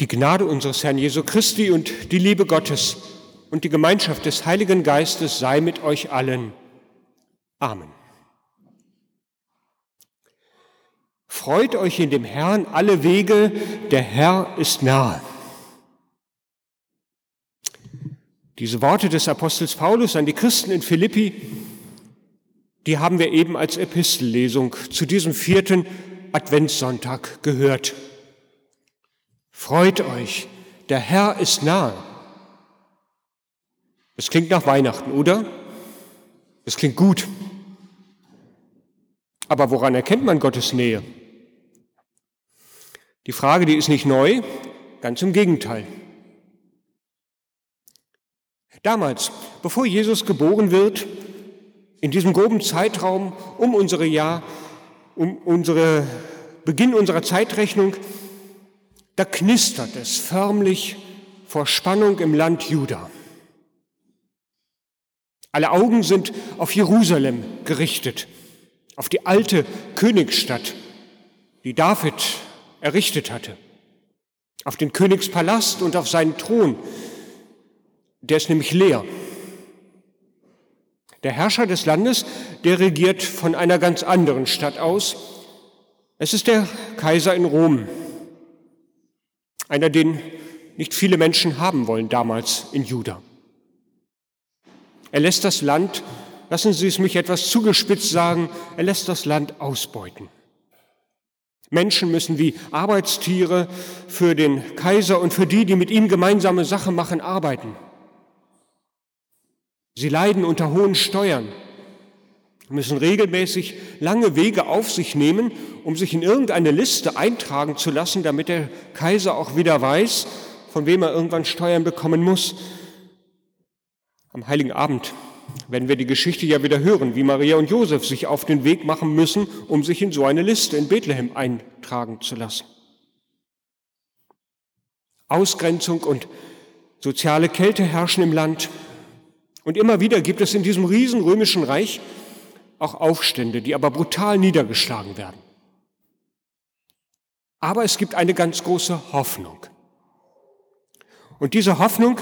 Die Gnade unseres Herrn Jesu Christi und die Liebe Gottes und die Gemeinschaft des Heiligen Geistes sei mit euch allen. Amen. Freut euch in dem Herrn alle Wege, der Herr ist nahe. Diese Worte des Apostels Paulus an die Christen in Philippi, die haben wir eben als Epistellesung zu diesem vierten Adventssonntag gehört. Freut euch, der Herr ist nahe. Es klingt nach Weihnachten, oder? Es klingt gut. Aber woran erkennt man Gottes Nähe? Die Frage, die ist nicht neu, ganz im Gegenteil. Damals, bevor Jesus geboren wird, in diesem groben Zeitraum um unsere Jahr, um unsere Beginn unserer Zeitrechnung, da knistert es förmlich vor Spannung im Land Juda. Alle Augen sind auf Jerusalem gerichtet, auf die alte Königsstadt, die David errichtet hatte, auf den Königspalast und auf seinen Thron. Der ist nämlich leer. Der Herrscher des Landes, der regiert von einer ganz anderen Stadt aus. Es ist der Kaiser in Rom, einer, den nicht viele Menschen haben wollen damals in Juda. Er lässt das Land, lassen Sie es mich etwas zugespitzt sagen, er lässt das Land ausbeuten. Menschen müssen wie Arbeitstiere für den Kaiser und für die, die mit ihm gemeinsame Sache machen, arbeiten. Sie leiden unter hohen Steuern, müssen regelmäßig lange Wege auf sich nehmen, um sich in irgendeine Liste eintragen zu lassen, damit der Kaiser auch wieder weiß, von wem er irgendwann Steuern bekommen muss. Am heiligen Abend werden wir die Geschichte ja wieder hören, wie Maria und Josef sich auf den Weg machen müssen, um sich in so eine Liste in Bethlehem eintragen zu lassen. Ausgrenzung und soziale Kälte herrschen im Land. Und immer wieder gibt es in diesem riesen römischen Reich auch Aufstände, die aber brutal niedergeschlagen werden. Aber es gibt eine ganz große Hoffnung. Und diese Hoffnung,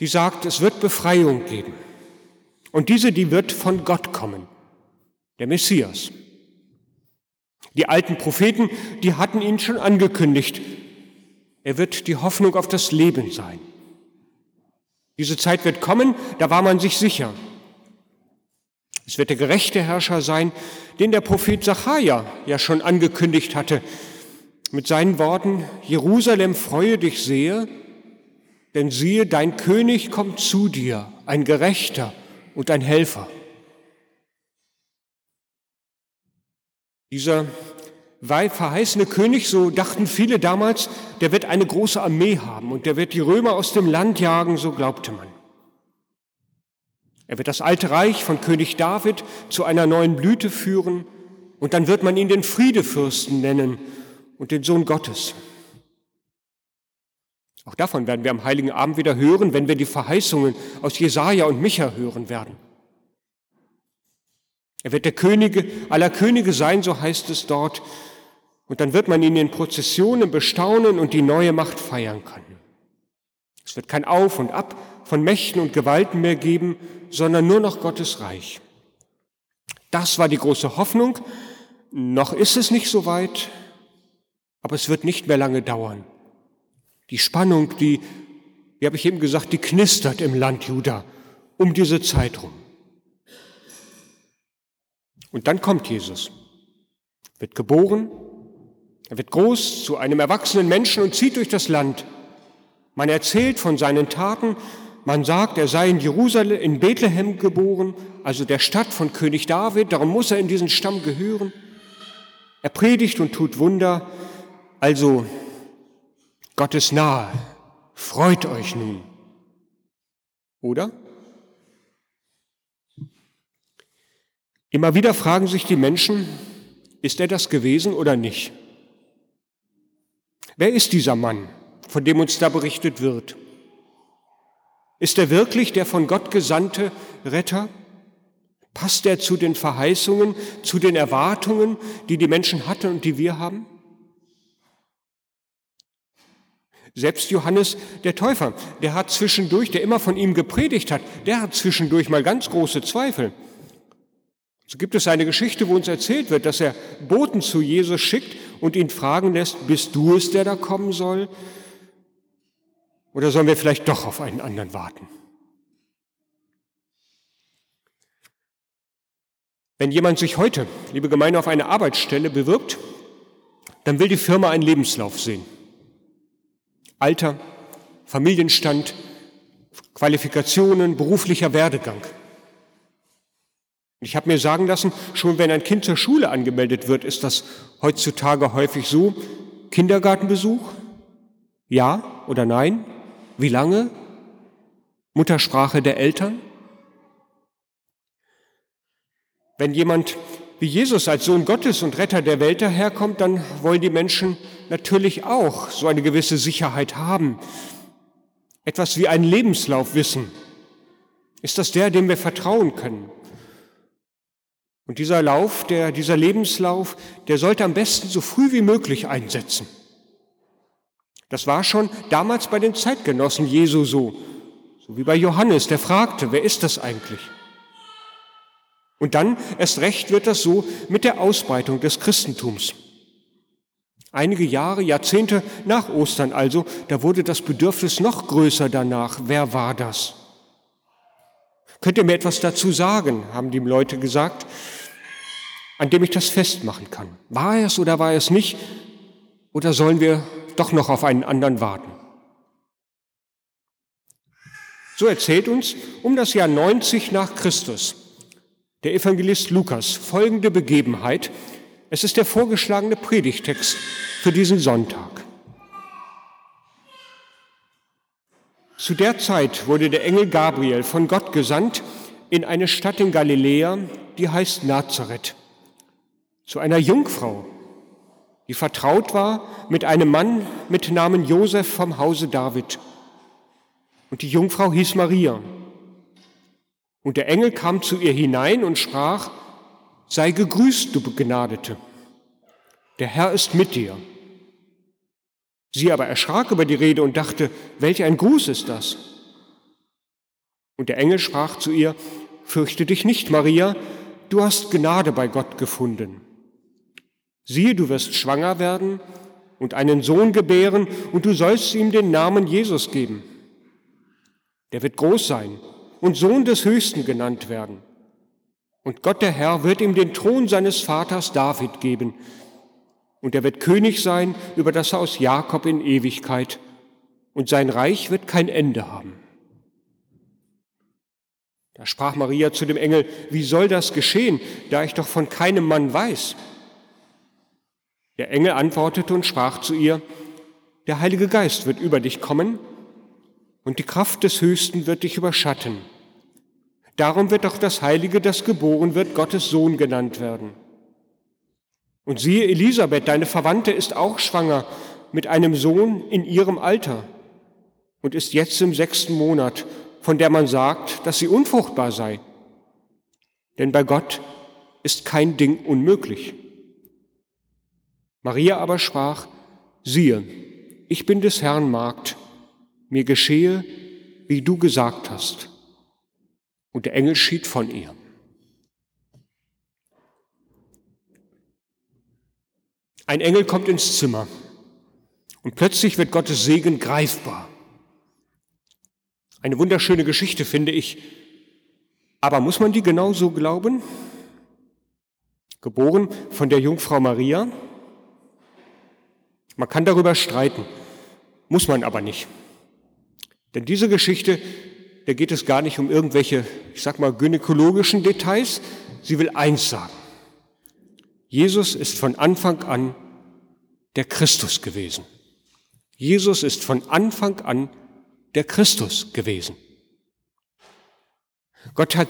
die sagt, es wird Befreiung geben. Und diese, die wird von Gott kommen, der Messias. Die alten Propheten, die hatten ihn schon angekündigt. Er wird die Hoffnung auf das Leben sein. Diese Zeit wird kommen, da war man sich sicher. Es wird der gerechte Herrscher sein, den der Prophet Zachariah ja schon angekündigt hatte, mit seinen Worten, Jerusalem freue dich sehr, denn siehe, dein König kommt zu dir, ein Gerechter, und ein Helfer. Dieser verheißene König, so dachten viele damals, der wird eine große Armee haben und der wird die Römer aus dem Land jagen, so glaubte man. Er wird das alte Reich von König David zu einer neuen Blüte führen und dann wird man ihn den Friedefürsten nennen und den Sohn Gottes. Auch davon werden wir am Heiligen Abend wieder hören, wenn wir die Verheißungen aus Jesaja und Micha hören werden. Er wird der Könige aller Könige sein, so heißt es dort. Und dann wird man ihn in Prozessionen bestaunen und die neue Macht feiern können. Es wird kein Auf und Ab von Mächten und Gewalten mehr geben, sondern nur noch Gottes Reich. Das war die große Hoffnung. Noch ist es nicht so weit, aber es wird nicht mehr lange dauern. Die Spannung, die, wie habe ich eben gesagt, die knistert im Land Juda um diese Zeit rum. Und dann kommt Jesus, wird geboren, er wird groß zu einem erwachsenen Menschen und zieht durch das Land. Man erzählt von seinen Taten, man sagt, er sei in Jerusalem, in Bethlehem geboren, also der Stadt von König David, darum muss er in diesen Stamm gehören. Er predigt und tut Wunder, also Gott ist nahe, freut euch nun. Oder? Immer wieder fragen sich die Menschen, ist er das gewesen oder nicht? Wer ist dieser Mann, von dem uns da berichtet wird? Ist er wirklich der von Gott gesandte Retter? Passt er zu den Verheißungen, zu den Erwartungen, die die Menschen hatten und die wir haben? Selbst Johannes der Täufer, der hat zwischendurch, der immer von ihm gepredigt hat, der hat zwischendurch mal ganz große Zweifel. So gibt es eine Geschichte, wo uns erzählt wird, dass er Boten zu Jesus schickt und ihn fragen lässt, bist du es, der da kommen soll? Oder sollen wir vielleicht doch auf einen anderen warten? Wenn jemand sich heute, liebe Gemeinde, auf eine Arbeitsstelle bewirbt, dann will die Firma einen Lebenslauf sehen. Alter, Familienstand, Qualifikationen, beruflicher Werdegang. Ich habe mir sagen lassen, schon wenn ein Kind zur Schule angemeldet wird, ist das heutzutage häufig so, Kindergartenbesuch, ja oder nein, wie lange, Muttersprache der Eltern. Wenn jemand wie Jesus als Sohn Gottes und Retter der Welt daherkommt, dann wollen die Menschen natürlich auch so eine gewisse Sicherheit haben. Etwas wie einen Lebenslauf wissen. Ist das der, dem wir vertrauen können? Und dieser Lauf, der, dieser Lebenslauf, der sollte am besten so früh wie möglich einsetzen. Das war schon damals bei den Zeitgenossen Jesu so, so wie bei Johannes, der fragte, wer ist das eigentlich? Und dann erst recht wird das so mit der Ausbreitung des Christentums. Einige Jahre, Jahrzehnte nach Ostern also, da wurde das Bedürfnis noch größer danach. Wer war das? Könnt ihr mir etwas dazu sagen, haben die Leute gesagt, an dem ich das festmachen kann. War es oder war es nicht? Oder sollen wir doch noch auf einen anderen warten? So erzählt uns um das Jahr 90 nach Christus der Evangelist Lukas folgende Begebenheit. Es ist der vorgeschlagene Predigtext für diesen Sonntag. Zu der Zeit wurde der Engel Gabriel von Gott gesandt in eine Stadt in Galiläa, die heißt Nazareth, zu einer Jungfrau, die vertraut war mit einem Mann mit Namen Josef vom Hause David. Und die Jungfrau hieß Maria. Und der Engel kam zu ihr hinein und sprach, sei gegrüßt, du Begnadete, der Herr ist mit dir. Sie aber erschrak über die Rede und dachte, welch ein Gruß ist das? Und der Engel sprach zu ihr, fürchte dich nicht, Maria, du hast Gnade bei Gott gefunden. Siehe, du wirst schwanger werden und einen Sohn gebären, und du sollst ihm den Namen Jesus geben. Der wird groß sein und Sohn des Höchsten genannt werden. Und Gott der Herr wird ihm den Thron seines Vaters David geben. Und er wird König sein über das Haus Jakob in Ewigkeit. Und sein Reich wird kein Ende haben. Da sprach Maria zu dem Engel, wie soll das geschehen, da ich doch von keinem Mann weiß? Der Engel antwortete und sprach zu ihr, der Heilige Geist wird über dich kommen und die Kraft des Höchsten wird dich überschatten. Darum wird doch das Heilige, das geboren wird, Gottes Sohn genannt werden. Und siehe, Elisabeth, deine Verwandte, ist auch schwanger mit einem Sohn in ihrem Alter und ist jetzt im sechsten Monat, von der man sagt, dass sie unfruchtbar sei. Denn bei Gott ist kein Ding unmöglich. Maria aber sprach, siehe, ich bin des Herrn Magd, mir geschehe, wie du gesagt hast. Und der Engel schied von ihr. Ein Engel kommt ins Zimmer und plötzlich wird Gottes Segen greifbar. Eine wunderschöne Geschichte, finde ich. Aber muss man die genau so glauben? Geboren von der Jungfrau Maria? Man kann darüber streiten, muss man aber nicht. Denn diese Geschichte, da geht es gar nicht um irgendwelche, ich sag mal, gynäkologischen Details. Sie will eins sagen. Jesus ist von Anfang an der Christus gewesen. Jesus ist von Anfang an der Christus gewesen. Gott hat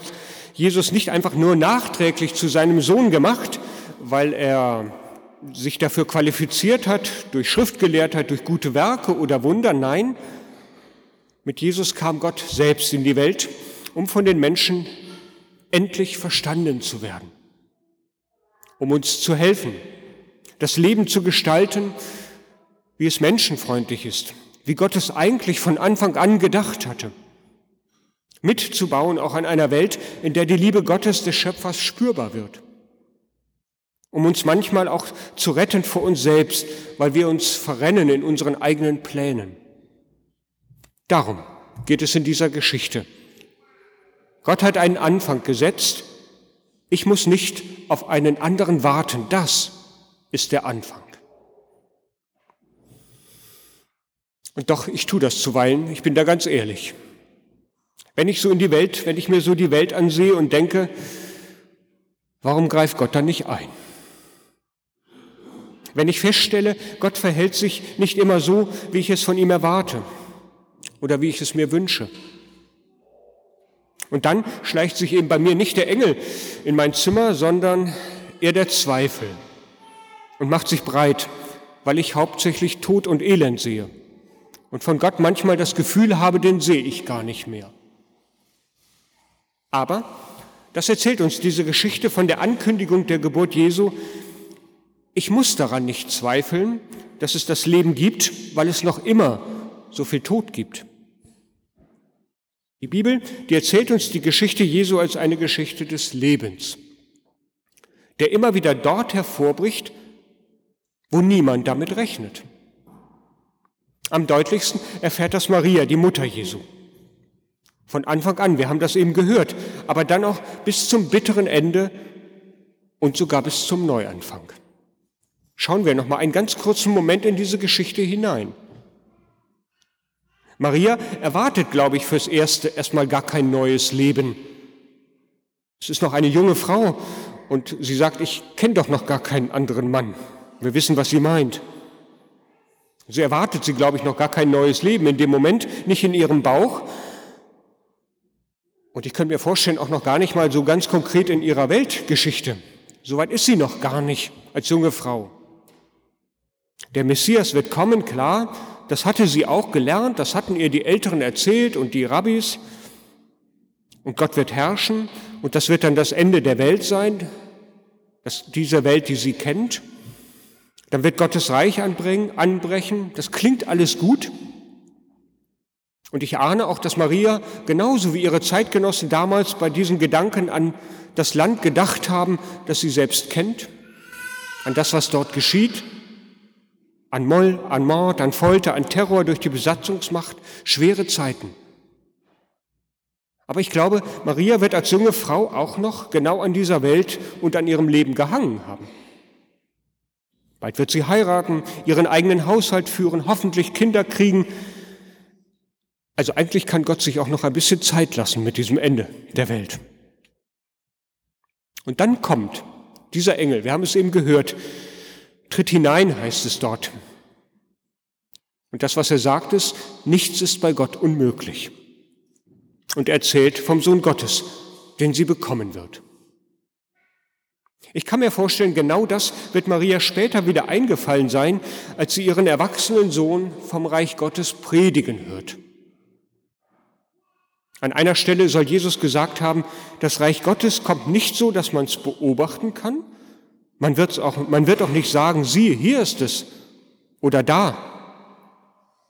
Jesus nicht einfach nur nachträglich zu seinem Sohn gemacht, weil er sich dafür qualifiziert hat, durch Schriftgelehrtheit, durch gute Werke oder Wunder. Nein, mit Jesus kam Gott selbst in die Welt, um von den Menschen endlich verstanden zu werden, um uns zu helfen, das Leben zu gestalten, wie es menschenfreundlich ist, wie Gott es eigentlich von Anfang an gedacht hatte. Mitzubauen auch an einer Welt, in der die Liebe Gottes des Schöpfers spürbar wird. Um uns manchmal auch zu retten vor uns selbst, weil wir uns verrennen in unseren eigenen Plänen. Darum geht es in dieser Geschichte. Gott hat einen Anfang gesetzt. Ich muss nicht auf einen anderen warten. Das ist der Anfang. Und doch, ich tue das zuweilen, ich bin da ganz ehrlich. Wenn ich so in die Welt, wenn ich mir so die Welt ansehe und denke, warum greift Gott dann nicht ein? Wenn ich feststelle, Gott verhält sich nicht immer so, wie ich es von ihm erwarte oder wie ich es mir wünsche. Und dann schleicht sich eben bei mir nicht der Engel in mein Zimmer, sondern eher der Zweifel und macht sich breit, weil ich hauptsächlich Tod und Elend sehe und von Gott manchmal das Gefühl habe, den sehe ich gar nicht mehr. Aber das erzählt uns diese Geschichte von der Ankündigung der Geburt Jesu. Ich muss daran nicht zweifeln, dass es das Leben gibt, weil es noch immer so viel Tod gibt. Die Bibel, die erzählt uns die Geschichte Jesu als eine Geschichte des Lebens, der immer wieder dort hervorbricht, wo niemand damit rechnet. Am deutlichsten erfährt das Maria, die Mutter Jesu. Von Anfang an, wir haben das eben gehört, aber dann auch bis zum bitteren Ende und sogar bis zum Neuanfang. Schauen wir noch mal einen ganz kurzen Moment in diese Geschichte hinein. Maria erwartet, glaube ich, fürs Erste erstmal gar kein neues Leben. Es ist noch eine junge Frau und sie sagt, ich kenne doch noch gar keinen anderen Mann. Wir wissen, was sie meint. Sie erwartet sie, glaube ich, noch gar kein neues Leben in dem Moment, nicht in ihrem Bauch. Und ich könnte mir vorstellen, auch noch gar nicht mal so ganz konkret in ihrer Weltgeschichte. Soweit ist sie noch gar nicht als junge Frau. Der Messias wird kommen, klar, das hatte sie auch gelernt, das hatten ihr die Älteren erzählt und die Rabbis. Und Gott wird herrschen und das wird dann das Ende der Welt sein, das, diese Welt, die sie kennt. Dann wird Gottes Reich anbringen, anbrechen. Das klingt alles gut. Und ich ahne auch, dass Maria genauso wie ihre Zeitgenossen damals bei diesen Gedanken an das Land gedacht haben, das sie selbst kennt, an das, was dort geschieht, an Moll, an Mord, an Folter, an Terror durch die Besatzungsmacht, schwere Zeiten. Aber ich glaube, Maria wird als junge Frau auch noch genau an dieser Welt und an ihrem Leben gehangen haben. Bald wird sie heiraten, ihren eigenen Haushalt führen, hoffentlich Kinder kriegen. Also eigentlich kann Gott sich auch noch ein bisschen Zeit lassen mit diesem Ende der Welt. Und dann kommt dieser Engel, wir haben es eben gehört, tritt hinein, heißt es dort. Und das, was er sagt, ist, nichts ist bei Gott unmöglich. Und er erzählt vom Sohn Gottes, den sie bekommen wird. Ich kann mir vorstellen, genau das wird Maria später wieder eingefallen sein, als sie ihren erwachsenen Sohn vom Reich Gottes predigen hört. An einer Stelle soll Jesus gesagt haben, das Reich Gottes kommt nicht so, dass man es beobachten kann. Man, wird's auch, man wird auch nicht sagen, siehe, hier ist es oder da.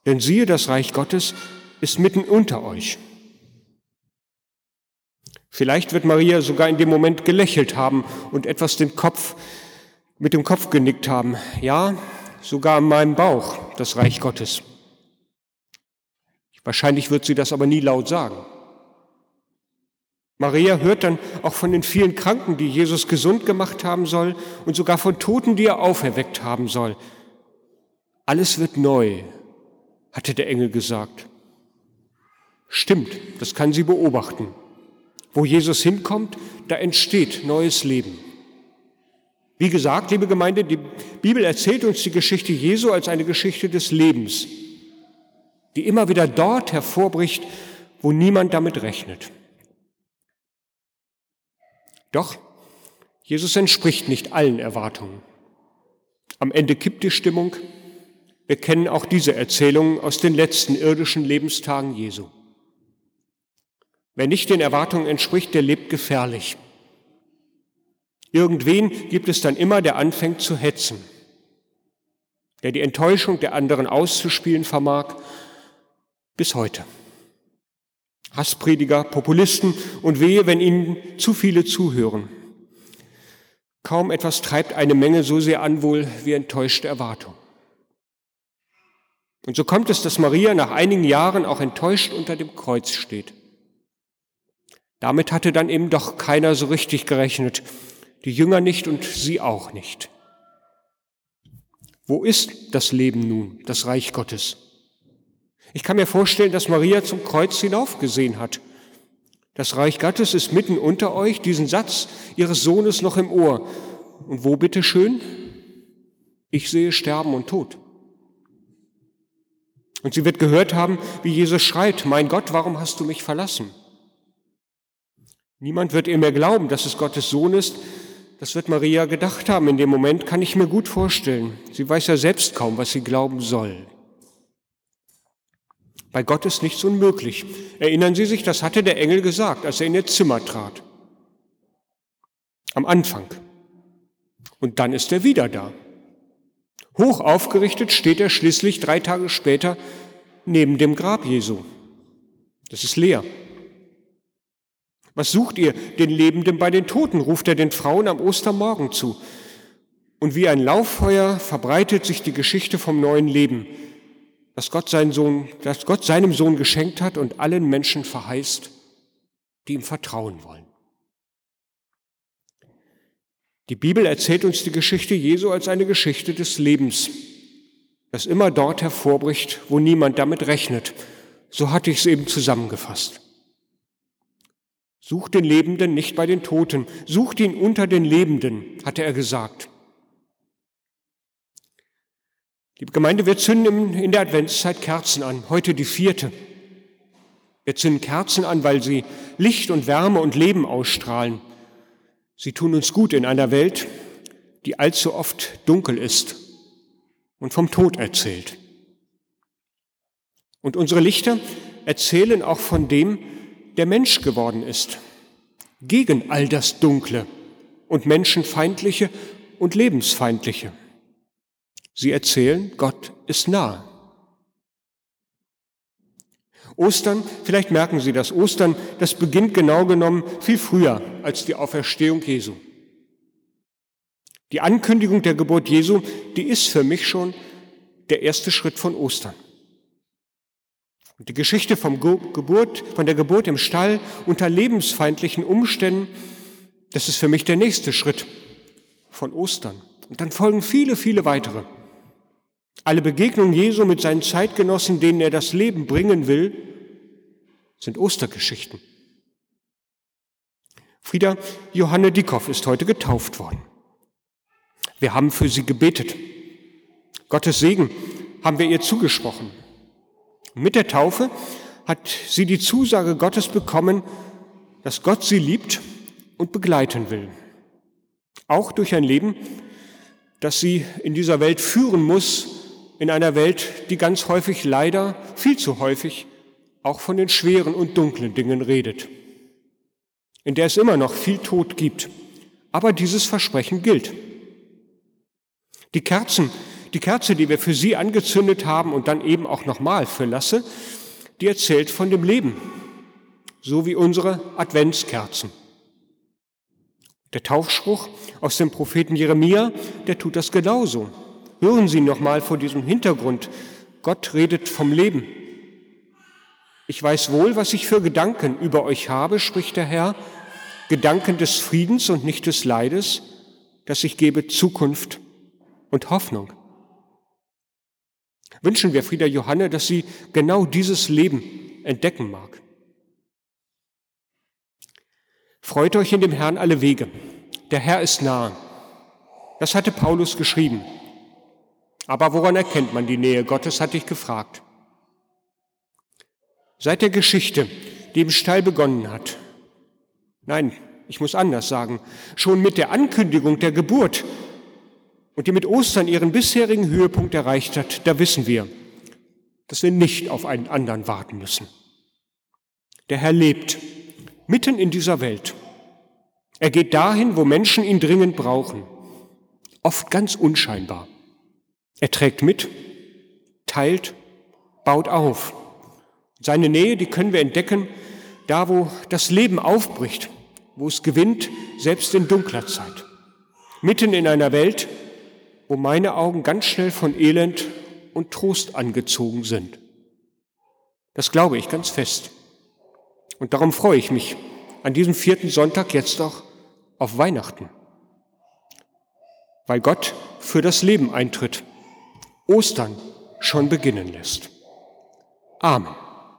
Denn siehe, das Reich Gottes ist mitten unter euch. Vielleicht wird Maria sogar in dem Moment gelächelt haben und etwas den Kopf, mit dem Kopf genickt haben. Ja, sogar in meinem Bauch, das Reich Gottes. Wahrscheinlich wird sie das aber nie laut sagen. Maria hört dann auch von den vielen Kranken, die Jesus gesund gemacht haben soll und sogar von Toten, die er auferweckt haben soll. Alles wird neu, hatte der Engel gesagt. Stimmt, das kann sie beobachten. Wo Jesus hinkommt, da entsteht neues Leben. Wie gesagt, liebe Gemeinde, die Bibel erzählt uns die Geschichte Jesu als eine Geschichte des Lebens, die immer wieder dort hervorbricht, wo niemand damit rechnet. Doch Jesus entspricht nicht allen Erwartungen. Am Ende kippt die Stimmung. Wir kennen auch diese Erzählungen aus den letzten irdischen Lebenstagen Jesu. Wer nicht den Erwartungen entspricht, der lebt gefährlich. Irgendwen gibt es dann immer, der anfängt zu hetzen, der die Enttäuschung der anderen auszuspielen vermag Bis heute. Hassprediger, Populisten und wehe, wenn ihnen zu viele zuhören. Kaum etwas treibt eine Menge so sehr an wohl wie enttäuschte Erwartung. Und so kommt es, dass Maria nach einigen Jahren auch enttäuscht unter dem Kreuz steht. Damit hatte dann eben doch keiner so richtig gerechnet, die Jünger nicht und sie auch nicht. Wo ist das Leben nun, das Reich Gottes? Ich kann mir vorstellen, dass Maria zum Kreuz hinaufgesehen hat. Das Reich Gottes ist mitten unter euch, diesen Satz ihres Sohnes noch im Ohr. Und wo bitte schön? Ich sehe Sterben und Tod. Und sie wird gehört haben, wie Jesus schreit, mein Gott, warum hast du mich verlassen? Niemand wird ihr mehr glauben, dass es Gottes Sohn ist. Das wird Maria gedacht haben. In dem Moment kann ich mir gut vorstellen. Sie weiß ja selbst kaum, was sie glauben soll. Bei Gott ist nichts unmöglich. Erinnern Sie sich, das hatte der Engel gesagt, als er in ihr Zimmer trat. Am Anfang. Und dann ist er wieder da. Hoch aufgerichtet steht er schließlich drei Tage später neben dem Grab Jesu. Das ist leer. Was sucht ihr den Lebenden bei den Toten? ruft er den Frauen am Ostermorgen zu. Und wie ein Lauffeuer verbreitet sich die Geschichte vom neuen Leben, das Gott, Sohn, das Gott seinem Sohn geschenkt hat und allen Menschen verheißt, die ihm vertrauen wollen. Die Bibel erzählt uns die Geschichte Jesu als eine Geschichte des Lebens, das immer dort hervorbricht, wo niemand damit rechnet. So hatte ich es eben zusammengefasst. Sucht den Lebenden nicht bei den Toten, sucht ihn unter den Lebenden, hatte er gesagt. Liebe Gemeinde, wir zünden in der Adventszeit Kerzen an, heute die vierte. Wir zünden Kerzen an, weil sie Licht und Wärme und Leben ausstrahlen. Sie tun uns gut in einer Welt, die allzu oft dunkel ist und vom Tod erzählt. Und unsere Lichter erzählen auch von dem, der Mensch geworden ist, gegen all das Dunkle und Menschenfeindliche und Lebensfeindliche. Sie erzählen, Gott ist nah. Ostern, vielleicht merken Sie das, Ostern, das beginnt genau genommen viel früher als die Auferstehung Jesu. Die Ankündigung der Geburt Jesu, die ist für mich schon der erste Schritt von Ostern. Und die Geschichte vom Geburt, von der Geburt im Stall unter lebensfeindlichen Umständen, das ist für mich der nächste Schritt von Ostern. Und dann folgen viele, viele weitere. Alle Begegnungen Jesu mit seinen Zeitgenossen, denen er das Leben bringen will, sind Ostergeschichten. Frieda Johanne Dickhoff ist heute getauft worden. Wir haben für sie gebetet. Gottes Segen haben wir ihr zugesprochen. Mit der Taufe hat sie die Zusage Gottes bekommen, dass Gott sie liebt und begleiten will. Auch durch ein Leben, das sie in dieser Welt führen muss, in einer Welt, die ganz häufig leider, viel zu häufig, auch von den schweren und dunklen Dingen redet, in der es immer noch viel Tod gibt. Aber dieses Versprechen gilt. Die Kerzen, die Kerze, die wir für Sie angezündet haben und dann eben auch nochmal für Lasse, die erzählt von dem Leben, so wie unsere Adventskerzen. Der Taufspruch aus dem Propheten Jeremia, der tut das genauso. Hören Sie nochmal vor diesem Hintergrund. Gott redet vom Leben. Ich weiß wohl, was ich für Gedanken über euch habe, spricht der Herr, Gedanken des Friedens und nicht des Leides, dass ich gebe Zukunft und Hoffnung. Wünschen wir Frieda Johanne, dass sie genau dieses Leben entdecken mag. Freut euch in dem Herrn alle Wege. Der Herr ist nahe. Das hatte Paulus geschrieben. Aber woran erkennt man die Nähe Gottes, hatte ich gefragt. Seit der Geschichte, die im Stall begonnen hat. Nein, ich muss anders sagen. Schon mit der Ankündigung der Geburt und die mit Ostern ihren bisherigen Höhepunkt erreicht hat, da wissen wir, dass wir nicht auf einen anderen warten müssen. Der Herr lebt mitten in dieser Welt. Er geht dahin, wo Menschen ihn dringend brauchen, oft ganz unscheinbar. Er trägt mit, teilt, baut auf. Seine Nähe, die können wir entdecken, da wo das Leben aufbricht, wo es gewinnt, selbst in dunkler Zeit. Mitten in einer Welt, wo meine Augen ganz schnell von Elend und Trost angezogen sind. Das glaube ich ganz fest. Und darum freue ich mich an diesem vierten Sonntag jetzt auch auf Weihnachten, weil Gott für das Leben eintritt, Ostern schon beginnen lässt. Amen.